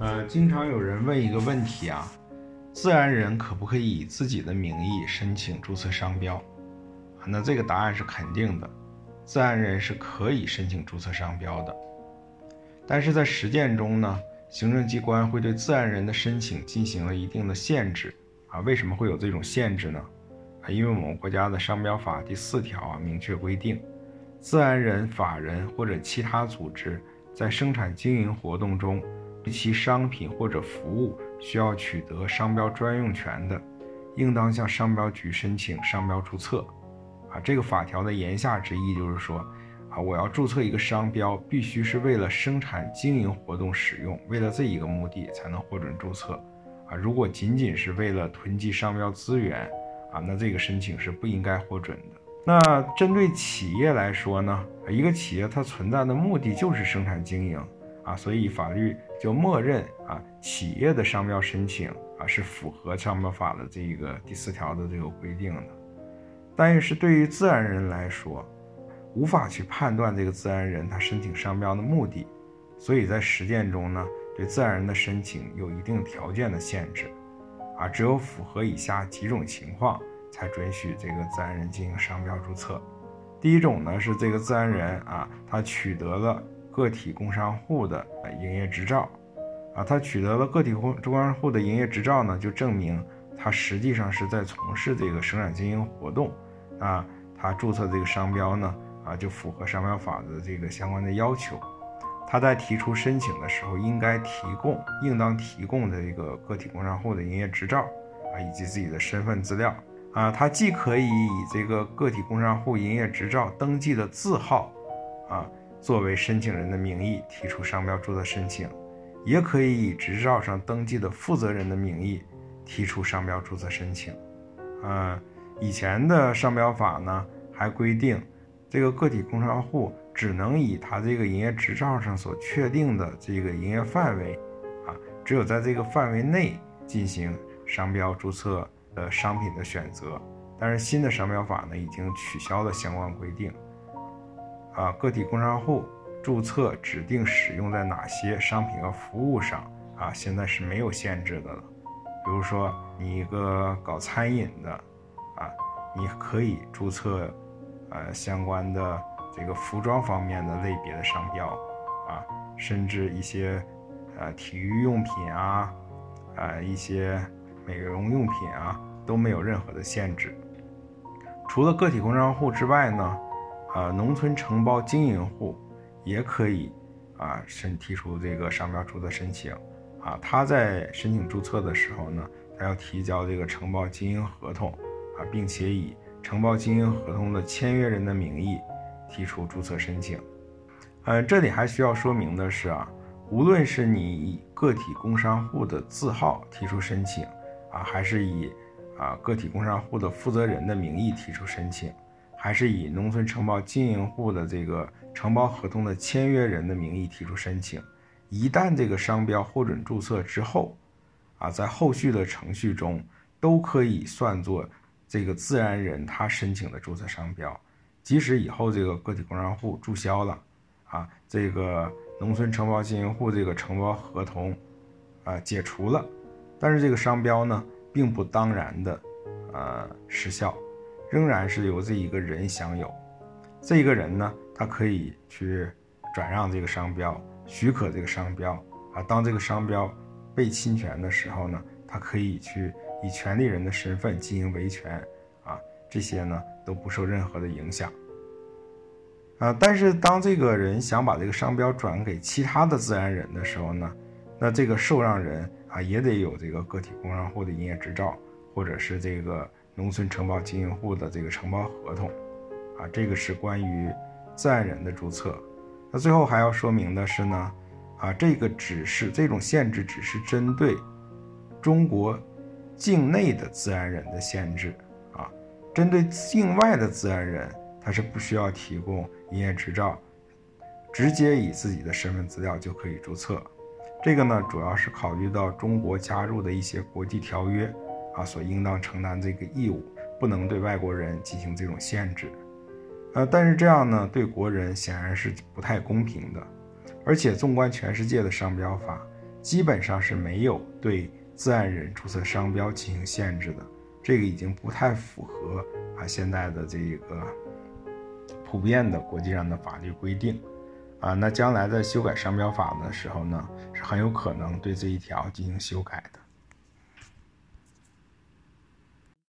呃，经常有人问一个问题啊，自然人可不可以以自己的名义申请注册商标？那这个答案是肯定的，自然人是可以申请注册商标的。但是在实践中呢，行政机关会对自然人的申请进行了一定的限制啊。为什么会有这种限制呢？啊，因为我们国家的商标法第四条啊明确规定，自然人、法人或者其他组织在生产经营活动中，其商品或者服务需要取得商标专用权的，应当向商标局申请商标注册。啊，这个法条的言下之意就是说，啊，我要注册一个商标，必须是为了生产经营活动使用，为了这一个目的才能获准注册。啊，如果仅仅是为了囤积商标资源，啊，那这个申请是不应该获准的。那针对企业来说呢，一个企业它存在的目的就是生产经营，啊，所以法律就默认啊，企业的商标申请啊是符合商标法的这个第四条的这个规定的。但是对于自然人来说，无法去判断这个自然人他申请商标的目的，所以在实践中呢，对自然人的申请有一定条件的限制，啊，只有符合以下几种情况才准许这个自然人进行商标注册。第一种呢是这个自然人啊，他取得了个体工商户的营业执照，啊，他取得了个体工工商户的营业执照呢，就证明他实际上是在从事这个生产经营活动。啊，他注册这个商标呢，啊，就符合商标法的这个相关的要求。他在提出申请的时候，应该提供应当提供的一个个体工商户的营业执照啊，以及自己的身份资料啊。他既可以以这个个体工商户营业执照登记的字号啊，作为申请人的名义提出商标注册申请，也可以以执照上登记的负责人的名义提出商标注册申请，嗯。以前的商标法呢，还规定，这个个体工商户只能以他这个营业执照上所确定的这个营业范围，啊，只有在这个范围内进行商标注册的商品的选择。但是新的商标法呢，已经取消了相关规定，啊，个体工商户注册指定使用在哪些商品和服务上，啊，现在是没有限制的了。比如说你一个搞餐饮的。啊，你可以注册，呃，相关的这个服装方面的类别的商标，啊，甚至一些，呃，体育用品啊，啊，一些美容用品啊，都没有任何的限制。除了个体工商户之外呢，啊，农村承包经营户也可以，啊，申提出这个商标注册申请，啊，他在申请注册的时候呢，他要提交这个承包经营合同啊。并且以承包经营合同的签约人的名义提出注册申请。呃，这里还需要说明的是啊，无论是你以个体工商户的字号提出申请啊，还是以啊个体工商户的负责人的名义提出申请，还是以农村承包经营户的这个承包合同的签约人的名义提出申请，一旦这个商标获准注册之后，啊，在后续的程序中都可以算作。这个自然人他申请的注册商标，即使以后这个个体工商户注销了，啊，这个农村承包经营户这个承包合同，啊解除了，但是这个商标呢，并不当然的，呃失效，仍然是由这一个人享有。这一个人呢，他可以去转让这个商标，许可这个商标，啊，当这个商标被侵权的时候呢，他可以去。以权利人的身份进行维权，啊，这些呢都不受任何的影响，啊，但是当这个人想把这个商标转给其他的自然人的时候呢，那这个受让人啊也得有这个个体工商户的营业执照，或者是这个农村承包经营户的这个承包合同，啊，这个是关于自然人的注册。那最后还要说明的是呢，啊，这个只是这种限制只是针对中国。境内的自然人的限制啊，针对境外的自然人，他是不需要提供营业执照，直接以自己的身份资料就可以注册。这个呢，主要是考虑到中国加入的一些国际条约所应当承担这个义务，不能对外国人进行这种限制。呃，但是这样呢，对国人显然是不太公平的。而且纵观全世界的商标法，基本上是没有对自然人注册商标进行限制的。这个已经不太符合啊现在的这个普遍的国际上的法律规定啊。那将来在修改商标法的时候呢，是很有可能对这一条进行修改的。